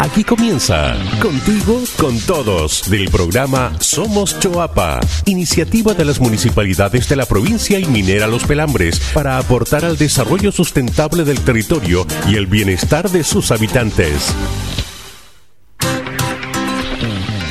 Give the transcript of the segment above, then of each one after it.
Aquí comienza Contigo con Todos del programa Somos Choapa, iniciativa de las municipalidades de la provincia y minera Los Pelambres para aportar al desarrollo sustentable del territorio y el bienestar de sus habitantes.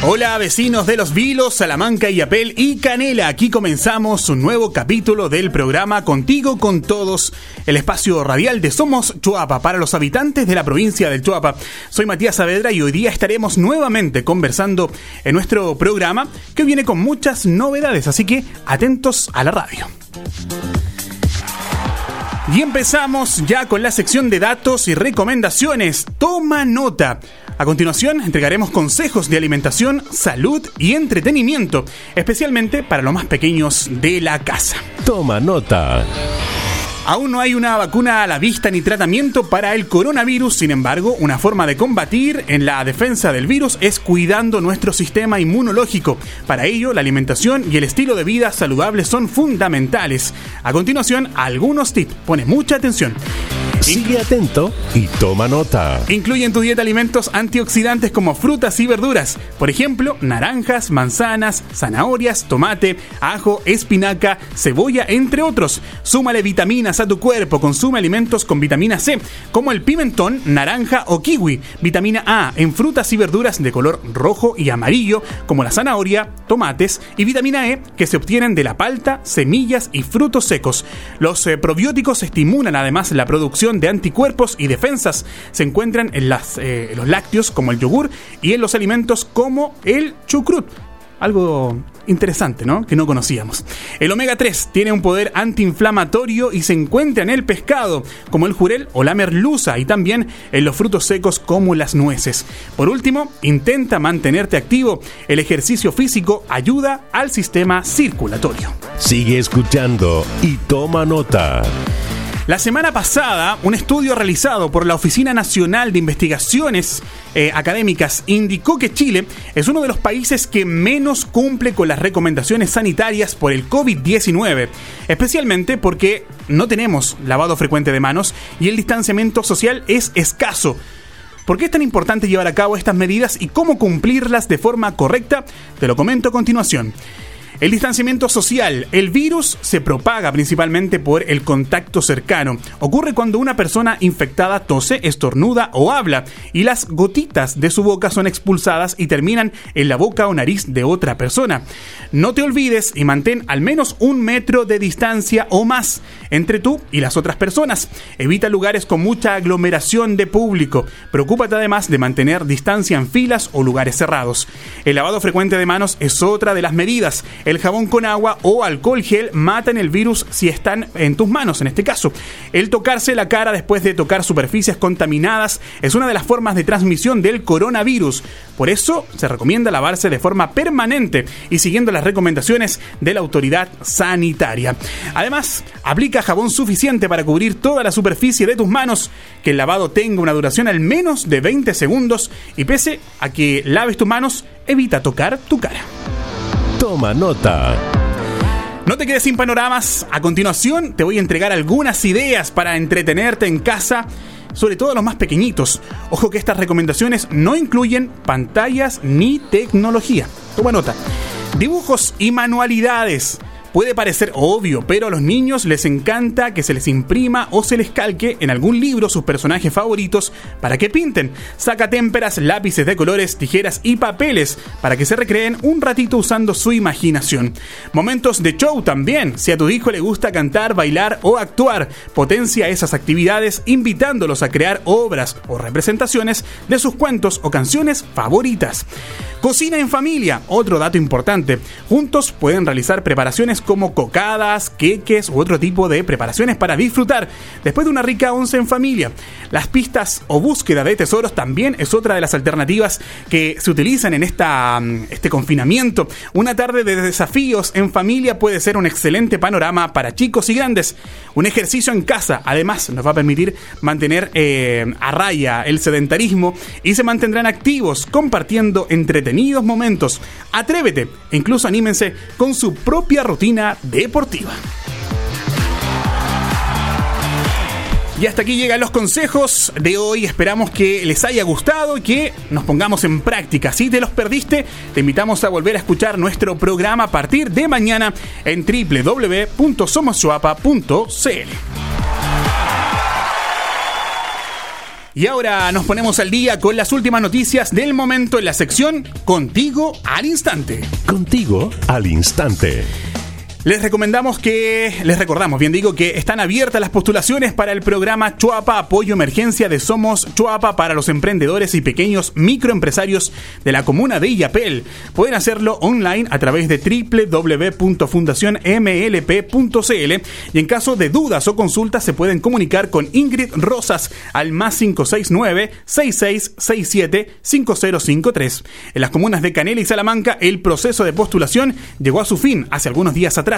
Hola vecinos de Los Vilos, Salamanca y Apel y Canela. Aquí comenzamos un nuevo capítulo del programa Contigo con Todos, el espacio radial de Somos Chuapa para los habitantes de la provincia del Chuapa. Soy Matías Saavedra y hoy día estaremos nuevamente conversando en nuestro programa que viene con muchas novedades, así que atentos a la radio. Y empezamos ya con la sección de datos y recomendaciones. Toma nota. A continuación, entregaremos consejos de alimentación, salud y entretenimiento, especialmente para los más pequeños de la casa. Toma nota. Aún no hay una vacuna a la vista ni tratamiento para el coronavirus, sin embargo, una forma de combatir en la defensa del virus es cuidando nuestro sistema inmunológico. Para ello, la alimentación y el estilo de vida saludable son fundamentales. A continuación, algunos tips. Pone mucha atención. Sigue atento y toma nota. Incluye en tu dieta alimentos antioxidantes como frutas y verduras. Por ejemplo, naranjas, manzanas, zanahorias, tomate, ajo, espinaca, cebolla, entre otros. Súmale vitaminas a tu cuerpo. Consume alimentos con vitamina C, como el pimentón, naranja o kiwi. Vitamina A en frutas y verduras de color rojo y amarillo, como la zanahoria, tomates. Y vitamina E que se obtienen de la palta, semillas y frutos secos. Los eh, probióticos estimulan además la producción de anticuerpos y defensas se encuentran en, eh, los lácteos como el yogur y en los alimentos como el chucrut. Algo interesante, ¿no? Que no conocíamos. El omega 3 tiene un poder antiinflamatorio y se encuentra en el pescado, como el jurel o la merluza, y también en los frutos secos como las nueces. Por último, intenta mantenerte activo. El ejercicio físico ayuda al sistema circulatorio. Sigue escuchando y toma nota. La semana pasada, un estudio realizado por la Oficina Nacional de Investigaciones eh, Académicas indicó que Chile es uno de los países que menos cumple con las recomendaciones sanitarias por el COVID-19, especialmente porque no tenemos lavado frecuente de manos y el distanciamiento social es escaso. ¿Por qué es tan importante llevar a cabo estas medidas y cómo cumplirlas de forma correcta? Te lo comento a continuación. El distanciamiento social. El virus se propaga principalmente por el contacto cercano. Ocurre cuando una persona infectada tose, estornuda o habla y las gotitas de su boca son expulsadas y terminan en la boca o nariz de otra persona. No te olvides y mantén al menos un metro de distancia o más entre tú y las otras personas. Evita lugares con mucha aglomeración de público. Preocúpate además de mantener distancia en filas o lugares cerrados. El lavado frecuente de manos es otra de las medidas. El jabón con agua o alcohol gel matan el virus si están en tus manos, en este caso. El tocarse la cara después de tocar superficies contaminadas es una de las formas de transmisión del coronavirus. Por eso se recomienda lavarse de forma permanente y siguiendo las recomendaciones de la autoridad sanitaria. Además, aplica jabón suficiente para cubrir toda la superficie de tus manos, que el lavado tenga una duración al menos de 20 segundos y pese a que laves tus manos, evita tocar tu cara. Toma nota. No te quedes sin panoramas. A continuación te voy a entregar algunas ideas para entretenerte en casa, sobre todo los más pequeñitos. Ojo que estas recomendaciones no incluyen pantallas ni tecnología. Toma nota. Dibujos y manualidades. Puede parecer obvio, pero a los niños les encanta que se les imprima o se les calque en algún libro sus personajes favoritos para que pinten. Saca témperas, lápices de colores, tijeras y papeles para que se recreen un ratito usando su imaginación. Momentos de show también. Si a tu hijo le gusta cantar, bailar o actuar, potencia esas actividades invitándolos a crear obras o representaciones de sus cuentos o canciones favoritas. Cocina en familia, otro dato importante. Juntos pueden realizar preparaciones como cocadas, queques u otro tipo de preparaciones para disfrutar después de una rica once en familia. Las pistas o búsqueda de tesoros también es otra de las alternativas que se utilizan en esta, mm, este confinamiento. Una tarde de desafíos en familia puede ser un excelente panorama para chicos y grandes. Un ejercicio en casa además nos va a permitir mantener eh, a raya el sedentarismo y se mantendrán activos compartiendo entretenimiento momentos. Atrévete incluso anímense con su propia rutina deportiva. Y hasta aquí llegan los consejos de hoy. Esperamos que les haya gustado y que nos pongamos en práctica. Si te los perdiste, te invitamos a volver a escuchar nuestro programa a partir de mañana en www.somoschuapa.cl. Y ahora nos ponemos al día con las últimas noticias del momento en la sección Contigo al Instante. Contigo al Instante. Les recomendamos que, les recordamos, bien digo, que están abiertas las postulaciones para el programa Chuapa Apoyo Emergencia de Somos Chuapa para los emprendedores y pequeños microempresarios de la comuna de Illapel. Pueden hacerlo online a través de www.fundacionmlp.cl y en caso de dudas o consultas se pueden comunicar con Ingrid Rosas al más 569 6667 5053. En las comunas de Canela y Salamanca el proceso de postulación llegó a su fin hace algunos días atrás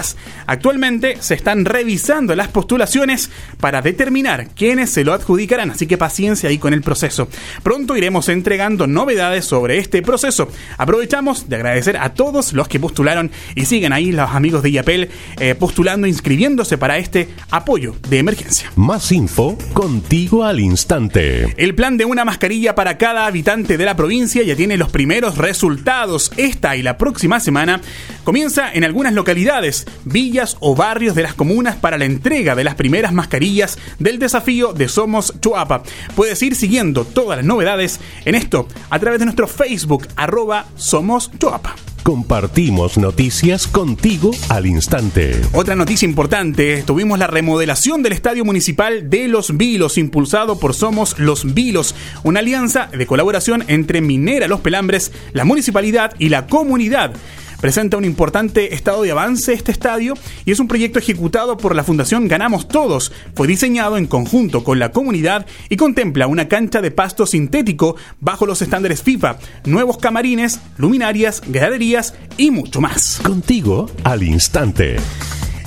Actualmente se están revisando las postulaciones para determinar quiénes se lo adjudicarán, así que paciencia ahí con el proceso. Pronto iremos entregando novedades sobre este proceso. Aprovechamos de agradecer a todos los que postularon y siguen ahí los amigos de IAPEL eh, postulando, inscribiéndose para este apoyo de emergencia. Más info contigo al instante. El plan de una mascarilla para cada habitante de la provincia ya tiene los primeros resultados. Esta y la próxima semana comienza en algunas localidades villas o barrios de las comunas para la entrega de las primeras mascarillas del desafío de Somos Chuapa. Puedes ir siguiendo todas las novedades en esto a través de nuestro Facebook arroba Somos Chuapa. Compartimos noticias contigo al instante. Otra noticia importante, tuvimos la remodelación del Estadio Municipal de Los Vilos, impulsado por Somos Los Vilos, una alianza de colaboración entre Minera Los Pelambres, la municipalidad y la comunidad. Presenta un importante estado de avance este estadio y es un proyecto ejecutado por la Fundación Ganamos Todos. Fue diseñado en conjunto con la comunidad y contempla una cancha de pasto sintético bajo los estándares FIFA, nuevos camarines, luminarias, graderías y mucho más. Contigo al instante.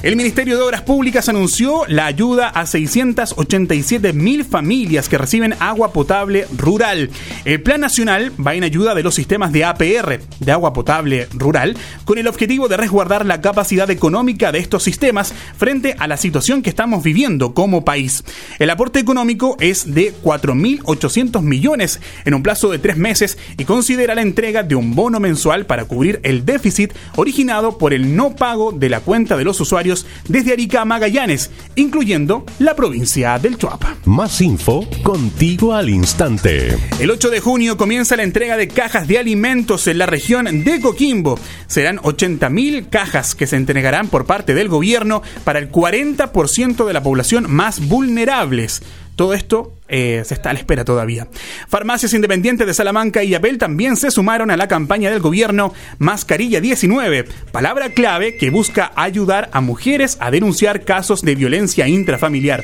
El Ministerio de Obras Públicas anunció la ayuda a 687 mil familias que reciben agua potable rural. El Plan Nacional va en ayuda de los sistemas de APR, de agua potable rural, con el objetivo de resguardar la capacidad económica de estos sistemas frente a la situación que estamos viviendo como país. El aporte económico es de 4.800 millones en un plazo de tres meses y considera la entrega de un bono mensual para cubrir el déficit originado por el no pago de la cuenta de los usuarios desde Arica a Magallanes, incluyendo la provincia del Chuapa. Más info contigo al instante. El 8 de junio comienza la entrega de cajas de alimentos en la región de Coquimbo. Serán 80.000 cajas que se entregarán por parte del gobierno para el 40% de la población más vulnerables. Todo esto eh, se está a la espera todavía. Farmacias independientes de Salamanca y Apel también se sumaron a la campaña del gobierno Mascarilla 19, palabra clave que busca ayudar a mujeres a denunciar casos de violencia intrafamiliar.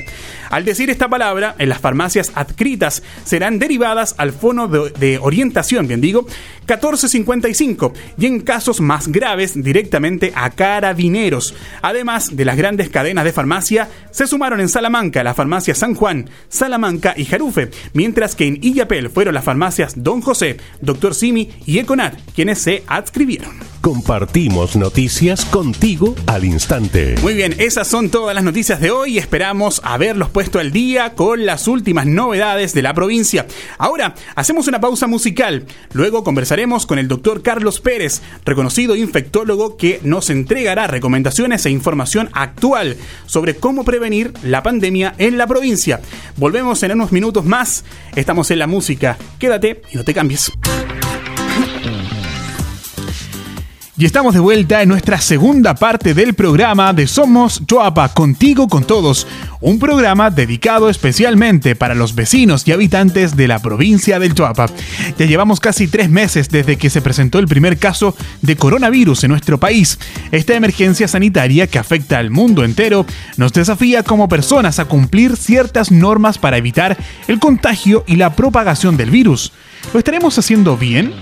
Al decir esta palabra, en las farmacias adscritas serán derivadas al Fono de, Orientación, bien digo, 1455, y en casos más graves directamente a carabineros. Además de las grandes cadenas de farmacia, se sumaron en Salamanca la farmacia San Juan, Salamanca y Jarufe, mientras que en Illapel fueron las farmacias Don José, Doctor Simi y Econat quienes se adscribieron. Compartimos noticias contigo al instante. Muy bien, esas son todas las noticias de hoy. Esperamos haberlos puesto al día con las últimas novedades de la provincia. Ahora, hacemos una pausa musical. Luego conversaremos con el doctor Carlos Pérez, reconocido infectólogo que nos entregará recomendaciones e información actual sobre cómo prevenir la pandemia en la provincia. Volvemos en unos minutos más. Estamos en la música. Quédate y no te cambies. Y estamos de vuelta en nuestra segunda parte del programa de Somos Choapa, contigo con todos, un programa dedicado especialmente para los vecinos y habitantes de la provincia del Choapa. Ya llevamos casi tres meses desde que se presentó el primer caso de coronavirus en nuestro país. Esta emergencia sanitaria que afecta al mundo entero nos desafía como personas a cumplir ciertas normas para evitar el contagio y la propagación del virus. ¿Lo estaremos haciendo bien?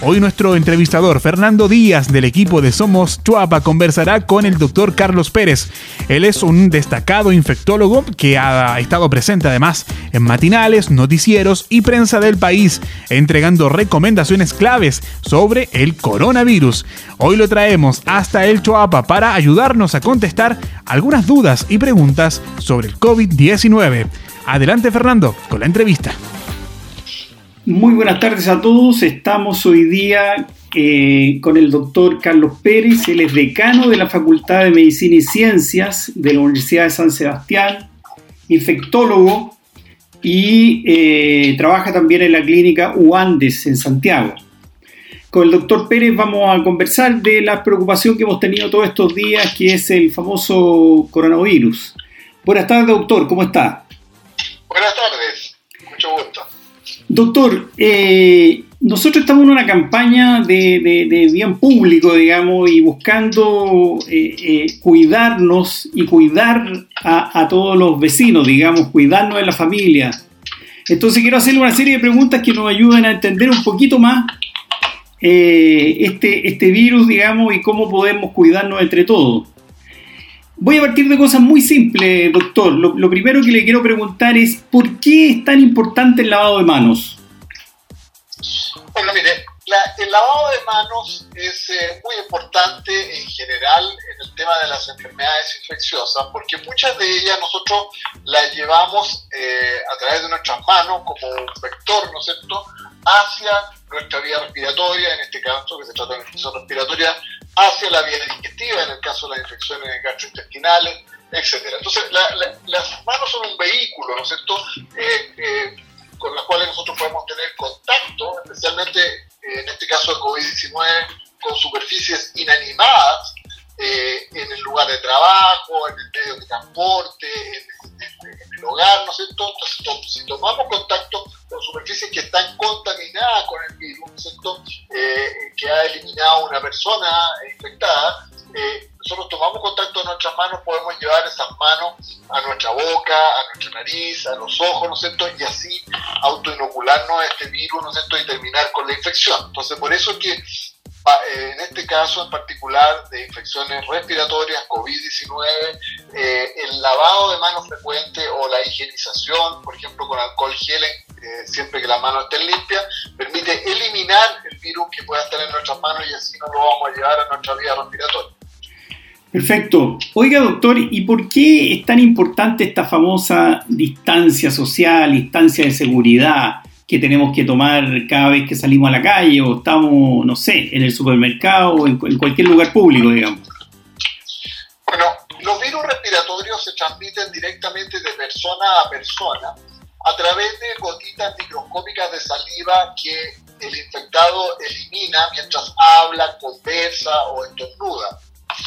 Hoy nuestro entrevistador Fernando Díaz del equipo de Somos Chuapa conversará con el doctor Carlos Pérez. Él es un destacado infectólogo que ha estado presente además en matinales, noticieros y prensa del país, entregando recomendaciones claves sobre el coronavirus. Hoy lo traemos hasta el Chuapa para ayudarnos a contestar algunas dudas y preguntas sobre el COVID-19. Adelante Fernando, con la entrevista. Muy buenas tardes a todos. Estamos hoy día eh, con el doctor Carlos Pérez. Él es decano de la Facultad de Medicina y Ciencias de la Universidad de San Sebastián, infectólogo y eh, trabaja también en la clínica UANDES en Santiago. Con el doctor Pérez vamos a conversar de la preocupación que hemos tenido todos estos días, que es el famoso coronavirus. Buenas tardes, doctor, ¿cómo está? Buenas tardes, mucho gusto. Doctor, eh, nosotros estamos en una campaña de, bien público, digamos, y buscando eh, eh, cuidarnos y cuidar a, todos los vecinos, digamos, cuidarnos de la familia. Entonces quiero hacerle una serie de preguntas que nos ayuden a entender un poquito más este, este virus, digamos, y cómo podemos cuidarnos entre todos. Voy a partir de cosas muy simples, doctor. Lo, primero que le quiero preguntar es, ¿por qué es tan importante el lavado de manos? Bueno, mire, el lavado de manos es eh, muy importante en general en el tema de las enfermedades infecciosas, porque muchas de ellas nosotros las llevamos eh, a través de nuestras manos como un vector, ¿no es cierto?, hacia nuestra vía respiratoria, en este caso que se trata de infección respiratoria, hacia la vía digestiva, en el caso de las infecciones gastrointestinales, etcétera. Entonces, las manos son un vehículo, ¿no es cierto?, eh, eh, con las cuales nosotros podemos tener contacto, especialmente eh, en este caso de COVID-19, con superficies inanimadas, en el lugar de trabajo, en el medio de transporte, en, el hogar, ¿no es cierto? Entonces, si tomamos contacto con superficies que están contaminadas con el virus, ¿cierto? Eh, que ha eliminado una persona infectada, eh, nosotros tomamos contacto con nuestras manos, podemos llevar esas manos a nuestra boca, a nuestra nariz, a los ojos, ¿no es cierto? Y así autoinocularnos este virus, ¿no es cierto? Y terminar con la infección. Entonces, por eso es que eh, en este caso en particular de infecciones respiratorias, COVID-19, eh, el lavado de manos frecuente o la higienización, por ejemplo, con alcohol gel, eh, siempre que las manos estén limpias, permite eliminar el virus que pueda estar en nuestras manos y así no lo vamos a llevar a nuestra vía respiratoria. Perfecto. Oiga, doctor, ¿y por qué es tan importante esta famosa distancia social, distancia de seguridad? Que tenemos que tomar cada vez que salimos a la calle o estamos, no sé, en el supermercado o en, cualquier lugar público, digamos? Bueno, los virus respiratorios se transmiten directamente de persona a persona a través de gotitas microscópicas de saliva que el infectado elimina mientras habla, conversa o estornuda.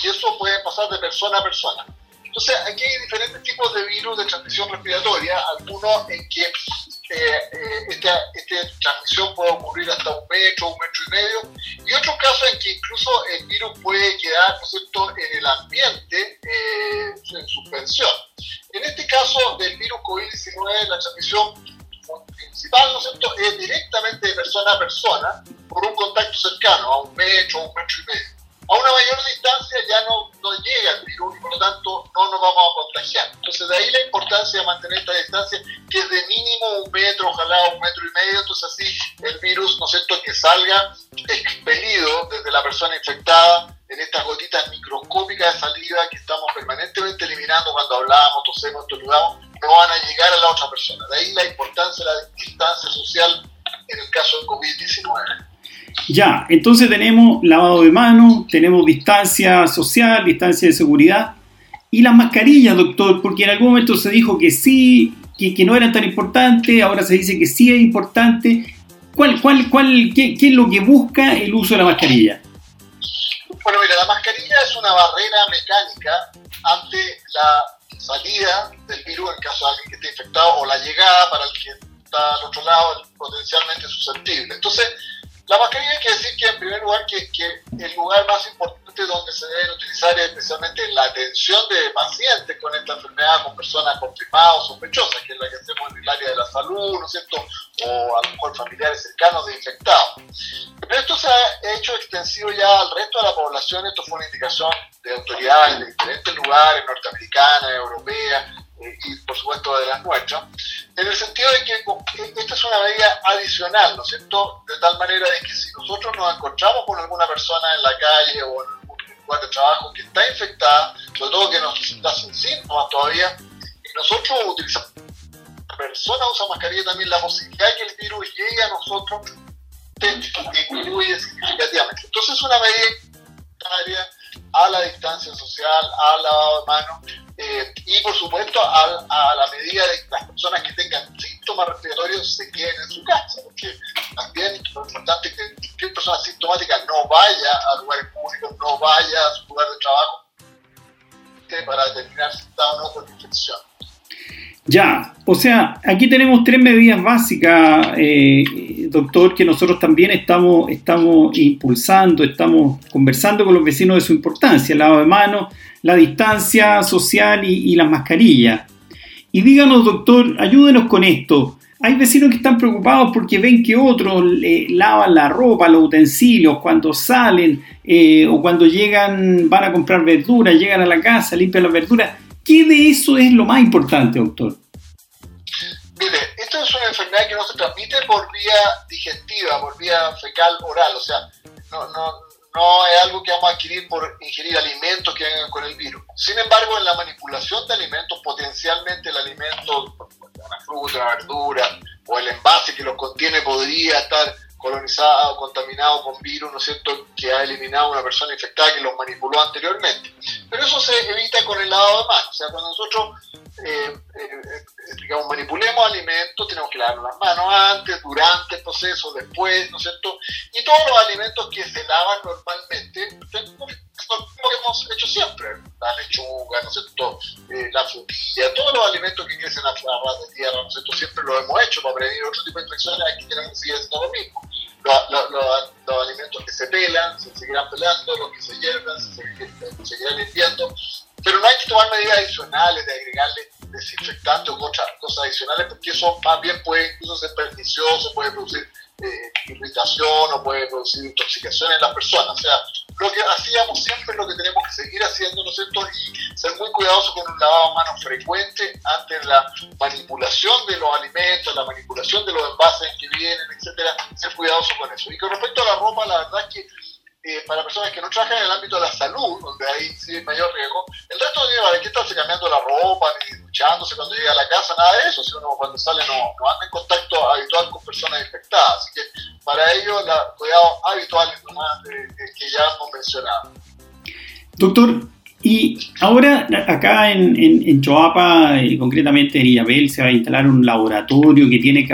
Y eso puede pasar de persona a persona. Entonces, aquí hay diferentes tipos de virus de transmisión respiratoria, algunos en que eh, eh, esta, transmisión puede ocurrir hasta un metro, un metro y medio, y otros casos en que incluso el virus puede quedar ¿no en el ambiente eh, en suspensión. En este caso del virus COVID-19, la transmisión principal ¿no es, cierto? es directamente de persona a persona por un contacto cercano, a un metro, un metro y medio a una mayor distancia ya no, no llega el virus y por lo tanto no nos vamos a contagiar. Entonces de ahí la importancia de mantener esta distancia que es de mínimo un metro, ojalá un metro y medio, entonces así el virus, ¿no es cierto?, que salga expelido desde la persona infectada en estas gotitas microscópicas de saliva que estamos permanentemente eliminando cuando hablamos, tosemos, estornudamos, no van a llegar a la otra persona. De ahí la importancia de la distancia social en el caso del COVID-19. Ya, entonces tenemos lavado de manos, tenemos distancia social, distancia de seguridad y las mascarillas, doctor, porque en algún momento se dijo que sí, que, no eran tan importantes, ahora se dice que sí es importante. ¿Cuál, cuál, cuál, qué, qué es lo que busca el uso de la mascarilla? Bueno, mira, la mascarilla es una barrera mecánica ante la salida del virus en caso de alguien que esté infectado o la llegada para el que está al otro lado potencialmente susceptible. Entonces, la mascarilla hay que decir que en primer lugar que, el lugar más importante donde se deben utilizar es especialmente en la atención de pacientes con esta enfermedad, con personas confirmadas o sospechosas, que es la que hacemos en el área de la salud, ¿no es cierto? O a lo mejor familiares cercanos de infectados. Pero esto se ha hecho extensivo ya al resto de la población, esto fue una indicación de autoridades de diferentes lugares, norteamericanas, europeas, y por supuesto de las nuestras, en el sentido de que esta es una medida adicional, ¿no es cierto? De tal manera de que si nosotros nos encontramos con alguna persona en la calle o en algún lugar de trabajo que está infectada, sobre todo que nos da sin síntomas todavía, y nosotros utilizamos persona usa mascarilla, también la posibilidad de que el virus llegue a nosotros disminuye significativamente. Entonces es una medida a la distancia social, al lavado de manos eh, y por supuesto a, la medida de que las personas que tengan síntomas respiratorios se queden en su casa, porque también lo importante que cualquier persona sintomática no vaya a lugares públicos, no vaya a su lugar de trabajo para determinar si está o no con infección. Ya, o sea, aquí tenemos tres medidas básicas, eh, doctor, que nosotros también estamos, estamos impulsando, estamos conversando con los vecinos de su importancia, el lavado de manos, la distancia social y, las mascarillas. Y díganos, doctor, ayúdenos con esto. Hay vecinos que están preocupados porque ven que otros lavan la ropa, los utensilios, cuando salen eh, o cuando llegan, van a comprar verduras, llegan a la casa, limpian las verduras. ¿Qué de eso es lo más importante, doctor? Enfermedad que no se transmite por vía digestiva, por vía fecal oral, o sea, no, no, no es algo que vamos a adquirir por ingerir alimentos que vengan con el virus. Sin embargo, en la manipulación de alimentos, potencialmente el alimento, una fruta, una verdura o el envase que los contiene podría estar colonizado, contaminado con virus, ¿no es cierto?, que ha eliminado una persona infectada que los manipuló anteriormente. Pero eso se evita con el lavado de manos. O sea, cuando nosotros, eh, eh, digamos, manipulemos alimentos, tenemos que lavar las manos antes, durante el proceso, después, ¿no es cierto? Y todos los alimentos que se lavan normalmente, lo que hemos hecho siempre, la lechuga, ¿no es cierto?, eh, la frutilla, todos los alimentos que crecen a ras de tierra, ¿no es cierto?, siempre lo hemos hecho para prevenir otro tipo de infecciones, aquí tenemos que seguir haciendo lo mismo los, alimentos que se pelan, se seguirán pelando, los que se hierven, se, seguirán limpiando, pero no hay que tomar medidas adicionales de agregarle desinfectante o otras cosas adicionales, porque eso más bien puede incluso ser pernicioso, puede producir eh, irritación o puede producir intoxicación en las personas. O sea, lo que hacíamos siempre es lo que tenemos que seguir haciendo, ¿no es cierto? Y ser muy cuidadosos con un lavado de manos frecuente ante la manipulación de los alimentos, la manipulación de los envases que vienen, etcétera, ser cuidadosos con eso. Y con respecto a la ropa, la verdad es que eh, para personas que no trabajan en el ámbito de la salud, donde hay mayor riesgo, el resto de ¿para qué estarse cambiando la ropa, ni duchándose cuando llega a la casa? Nada de eso, si uno cuando sale no, no anda en contacto habitual con personas infectadas. Así que para ello, los cuidados habituales que ya hemos mencionado. Doctor, y ahora acá en, en, Choapa, y concretamente en Illabel, se va a instalar un laboratorio que tiene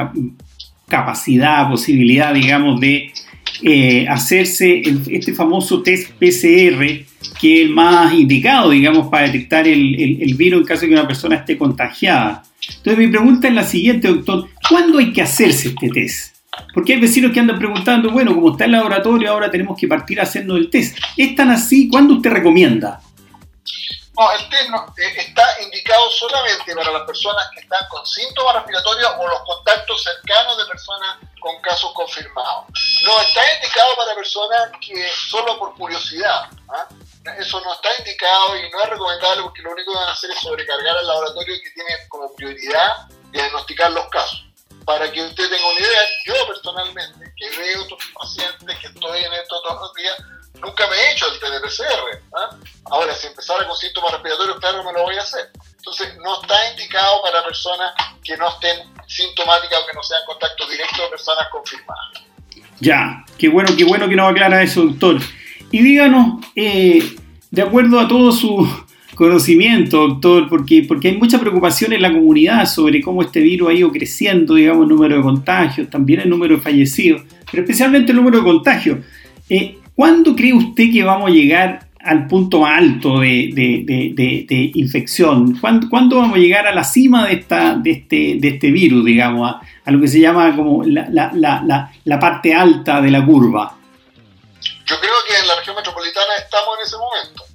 capacidad, posibilidad, digamos, de eh, hacerse este famoso test PCR, que es el más indicado, digamos, para detectar el, virus en caso de que una persona esté contagiada. Entonces mi pregunta es la siguiente, doctor, ¿cuándo hay que hacerse este test? Porque hay vecinos que andan preguntando, bueno, como está el laboratorio, ahora tenemos que partir haciendo el test. ¿Es tan así? ¿Cuándo usted recomienda? No, el test eh, está indicado solamente para las personas que están con síntomas respiratorios o los contactos cercanos de personas con casos confirmados. No está indicado para personas que solo por curiosidad. ¿ah? Eso no está indicado y no es recomendable porque lo único que van a hacer es sobrecargar al laboratorio que tiene como prioridad diagnosticar los casos. Para que usted tenga una idea, yo personalmente, que veo otros pacientes, que estoy en esto todos los días, nunca me he hecho el TDPCR. ¿ah? Ahora, si empezara con síntomas respiratorios, claro, me lo voy a hacer. Entonces, no está indicado para personas que no estén sintomáticas o que no sean contacto directo de personas confirmadas. Ya, qué bueno, qué bueno que nos aclara eso, doctor. Y díganos, eh, de acuerdo a todo su conocimiento, doctor, porque, porque hay mucha preocupación en la comunidad sobre cómo este virus ha ido creciendo, digamos, el número de contagios, también el número de fallecidos, pero especialmente el número de contagios. Eh, ¿Cuándo cree usted que vamos a llegar al punto alto de, infección? ¿Cuándo, vamos a llegar a la cima de, esta, de, este, de este virus, digamos, a, lo que se llama como la, la, parte alta de la curva? Yo creo que en la región metropolitana estamos en ese momento.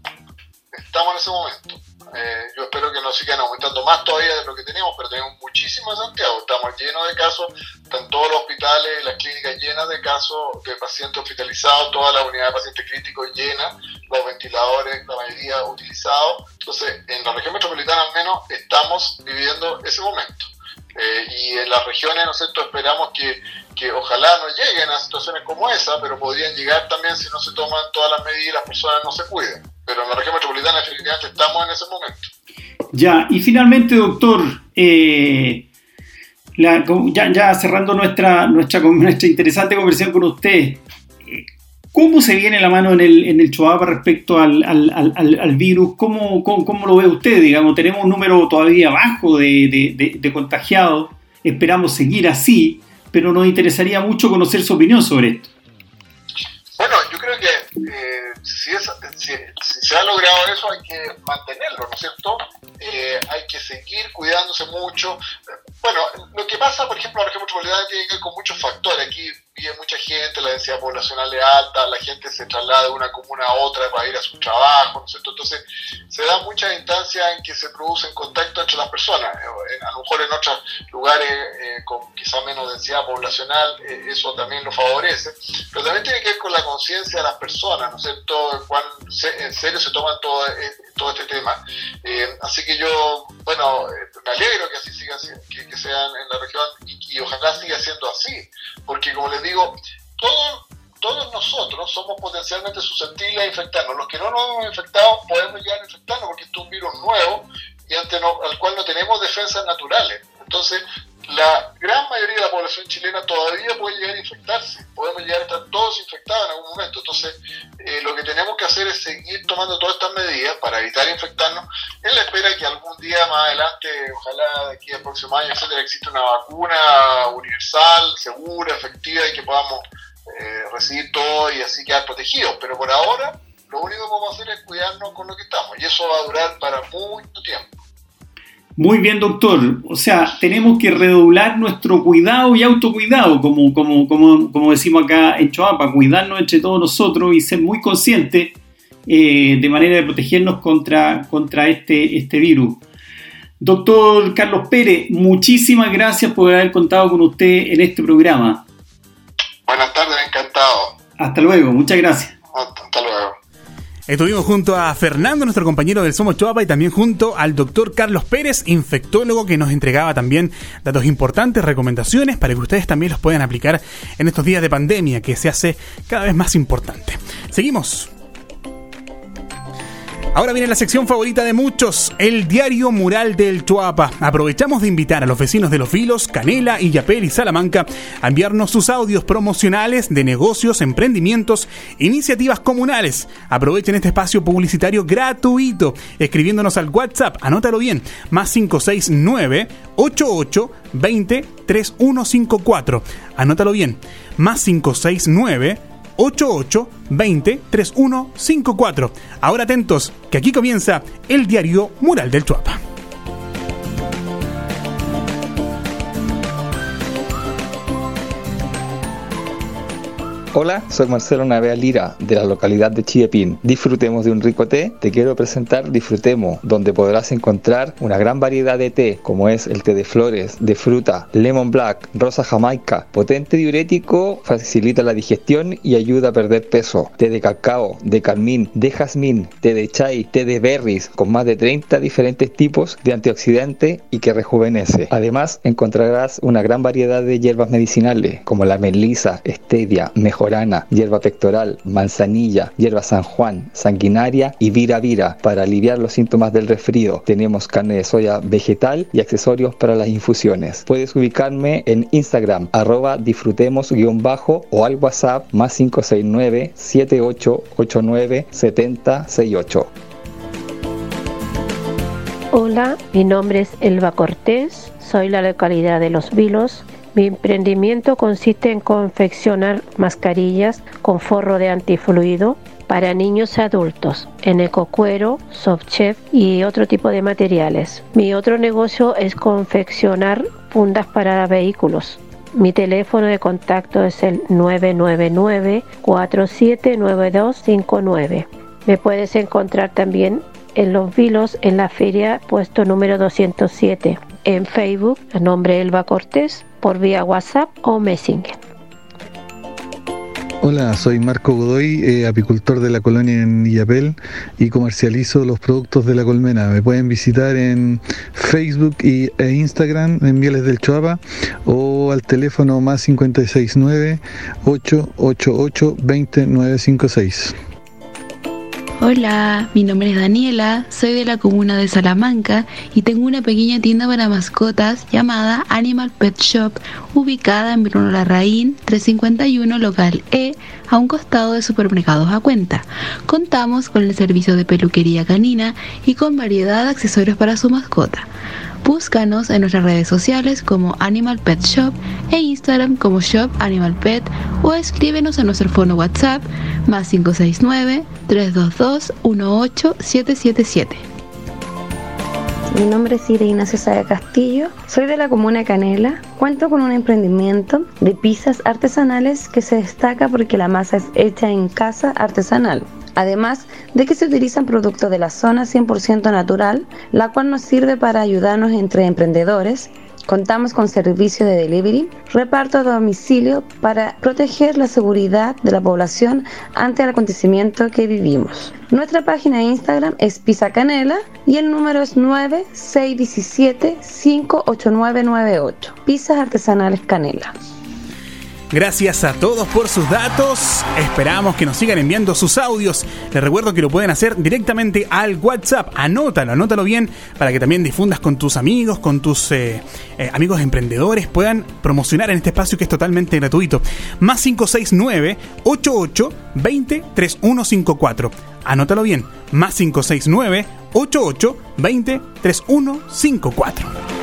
Estamos en ese momento. Eh, yo espero que no sigan aumentando más todavía de lo que tenemos, pero tenemos muchísimo en Santiago. Estamos llenos de casos, están todos los hospitales, las clínicas llenas de casos de pacientes hospitalizados, toda la unidad de pacientes críticos llena, los ventiladores, la mayoría utilizados. Entonces, en la región metropolitana al menos estamos viviendo ese momento. Eh, y en las regiones, ¿no cierto?, esperamos que, que ojalá no lleguen a situaciones como esa, pero podrían llegar también si no se toman todas las medidas y las personas no se cuidan pero en la región metropolitana definitivamente estamos en ese momento. Ya, y finalmente, doctor, eh, ya, cerrando nuestra, nuestra, nuestra interesante conversación con usted, ¿Cómo se viene la mano en el, en el Choapa respecto al, virus? ¿Cómo, ¿Cómo, lo ve usted? Digamos, tenemos un número todavía bajo de, contagiados, esperamos seguir así, pero nos interesaría mucho conocer su opinión sobre esto. Bueno, yo creo que eh, si, se ha logrado eso hay que mantenerlo, ¿no es cierto? Eh, hay que seguir cuidándose mucho. Bueno, lo que pasa, por ejemplo, en la región metropolitana tiene que ver con muchos factores. Aquí mucha gente, la densidad poblacional es alta, la gente se traslada de una comuna a otra para ir a su trabajo, ¿no es cierto? Entonces, se dan muchas instancias en que se producen contacto entre las personas. Eh, a lo mejor en otros lugares eh, con quizá menos densidad poblacional, eh, eso también lo favorece. Pero también tiene que ver con la conciencia de las personas, ¿no es cierto? Cuán en serio se toman todo, todo este tema. así que yo, bueno, me alegro que así siga, que, que sean en la región y, y ojalá siga siendo así, porque como les digo, todos, todos nosotros somos potencialmente susceptibles a infectarnos. Los que no nos hemos infectado podemos llegar a infectarnos porque esto es un virus nuevo y ante al cual no tenemos defensas naturales. Entonces, la gran mayoría de la población chilena todavía puede llegar a infectarse, podemos llegar a estar todos infectados en algún momento. Entonces, eh, lo que tenemos que hacer es seguir tomando todas estas medidas para evitar infectarnos, en la espera que algún día más adelante, ojalá de aquí al próximo año, etcétera, exista una vacuna universal, segura, efectiva y que podamos eh, recibir todo y así quedar protegidos. Pero por ahora, lo único que podemos hacer es cuidarnos con lo que estamos y eso va a durar para mucho tiempo. Muy bien, doctor. O sea, tenemos que redoblar nuestro cuidado y autocuidado, como, como, como, como decimos acá en Choapa, cuidarnos entre todos nosotros y ser muy conscientes eh, de manera de protegernos contra, contra este, este virus. Doctor Carlos Pérez, muchísimas gracias por haber contado con usted en este programa. Buenas tardes, encantado. Hasta luego, muchas gracias. hasta luego. Estuvimos junto a Fernando, nuestro compañero del Somos Choapa, y también junto al doctor Carlos Pérez, infectólogo, que nos entregaba también datos importantes, recomendaciones para que ustedes también los puedan aplicar en estos días de pandemia que se hace cada vez más importante. Seguimos. Ahora viene la sección favorita de muchos, el diario mural del Chuapa. Aprovechamos de invitar a los vecinos de Los Vilos, Canela, Illapel y Salamanca a enviarnos sus audios promocionales de negocios, emprendimientos, iniciativas comunales. Aprovechen este espacio publicitario gratuito escribiéndonos al WhatsApp, anótalo bien, más 569 88 20 3154. Anótalo bien, más 569 88 20 3154. Ahora atentos, que aquí comienza el diario Mural del Chuapa. Hola, soy Marcelo Navea Lira, de la localidad de Chiepín. Disfrutemos de un rico té. Te quiero presentar Disfrutemos, donde podrás encontrar una gran variedad de té, como es el té de flores, de fruta, lemon black, rosa jamaica. Potente diurético, facilita la digestión y ayuda a perder peso. Té de cacao, de carmín, de jazmín, té de chai, té de berries, con más de 30 diferentes tipos de antioxidante y que rejuvenece. Además, encontrarás una gran variedad de hierbas medicinales, como la melisa, stevia, mejor hierba pectoral, manzanilla, hierba San Juan, sanguinaria y vira vira para aliviar los síntomas del resfrío. Tenemos carne de soya vegetal y accesorios para las infusiones. Puedes ubicarme en Instagram arroba disfrutemos-bajo o al WhatsApp más 569 7889 7068. Hola, mi nombre es Elba Cortés, soy la localidad de Los Vilos mi emprendimiento consiste en confeccionar mascarillas con forro de antifluido para niños adultos en ecocuero, softchef y otro tipo de materiales. Mi otro negocio es confeccionar fundas para vehículos. Mi teléfono de contacto es el 999-479259. Me puedes encontrar también en Los Vilos en la feria puesto número 207. En Facebook, a nombre Elba Cortés por vía WhatsApp o Messenger. Hola, soy Marco Godoy, eh, apicultor de la colonia en Illapel y comercializo los productos de la colmena. Me pueden visitar en Facebook y, e Instagram en Mieles del Choapa o al teléfono más 569 888 20956. Hola, mi nombre es Daniela, soy de la comuna de Salamanca y tengo una pequeña tienda para mascotas llamada Animal Pet Shop, ubicada en Bruno Larraín 351 local E, a un costado de supermercados a cuenta. Contamos con el servicio de peluquería canina y con variedad de accesorios para su mascota. Búscanos en nuestras redes sociales como Animal Pet Shop e Instagram como Shop Animal Pet o escríbenos a nuestro fono WhatsApp más 569 322 18777. Mi nombre es Ira Ignacio Saga Castillo, soy de la comuna Canela. Cuento con un emprendimiento de pizzas artesanales que se destaca porque la masa es hecha en casa artesanal. Además de que se utilizan productos de la zona 100% natural, la cual nos sirve para ayudarnos entre emprendedores. Contamos con servicio de delivery, reparto a domicilio para proteger la seguridad de la población ante el acontecimiento que vivimos. Nuestra página de Instagram es Pizza Canela y el número es 9617 58998. Pizzas Artesanales Canela. Gracias a todos por sus datos. Esperamos que nos sigan enviando sus audios. Les recuerdo que lo pueden hacer directamente al WhatsApp. Anótalo, anótalo bien para que también difundas con tus amigos, con tus eh, eh, amigos emprendedores, puedan promocionar en este espacio que es totalmente gratuito. Más 569 88 20 3154. Anótalo bien. Más 569 88 20 3154.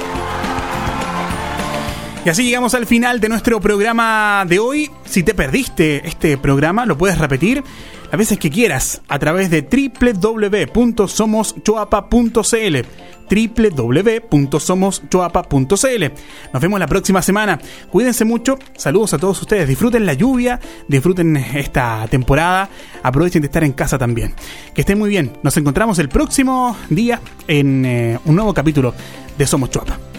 Y así llegamos al final de nuestro programa de hoy. Si te perdiste este programa, lo puedes repetir las veces que quieras a través de www.somoschoapa.cl www.somoschoapa.cl Nos vemos la próxima semana. Cuídense mucho. Saludos a todos ustedes. Disfruten la lluvia, disfruten esta temporada. Aprovechen de estar en casa también. Que estén muy bien. Nos encontramos el próximo día en eh, un nuevo capítulo de Somos Choapa.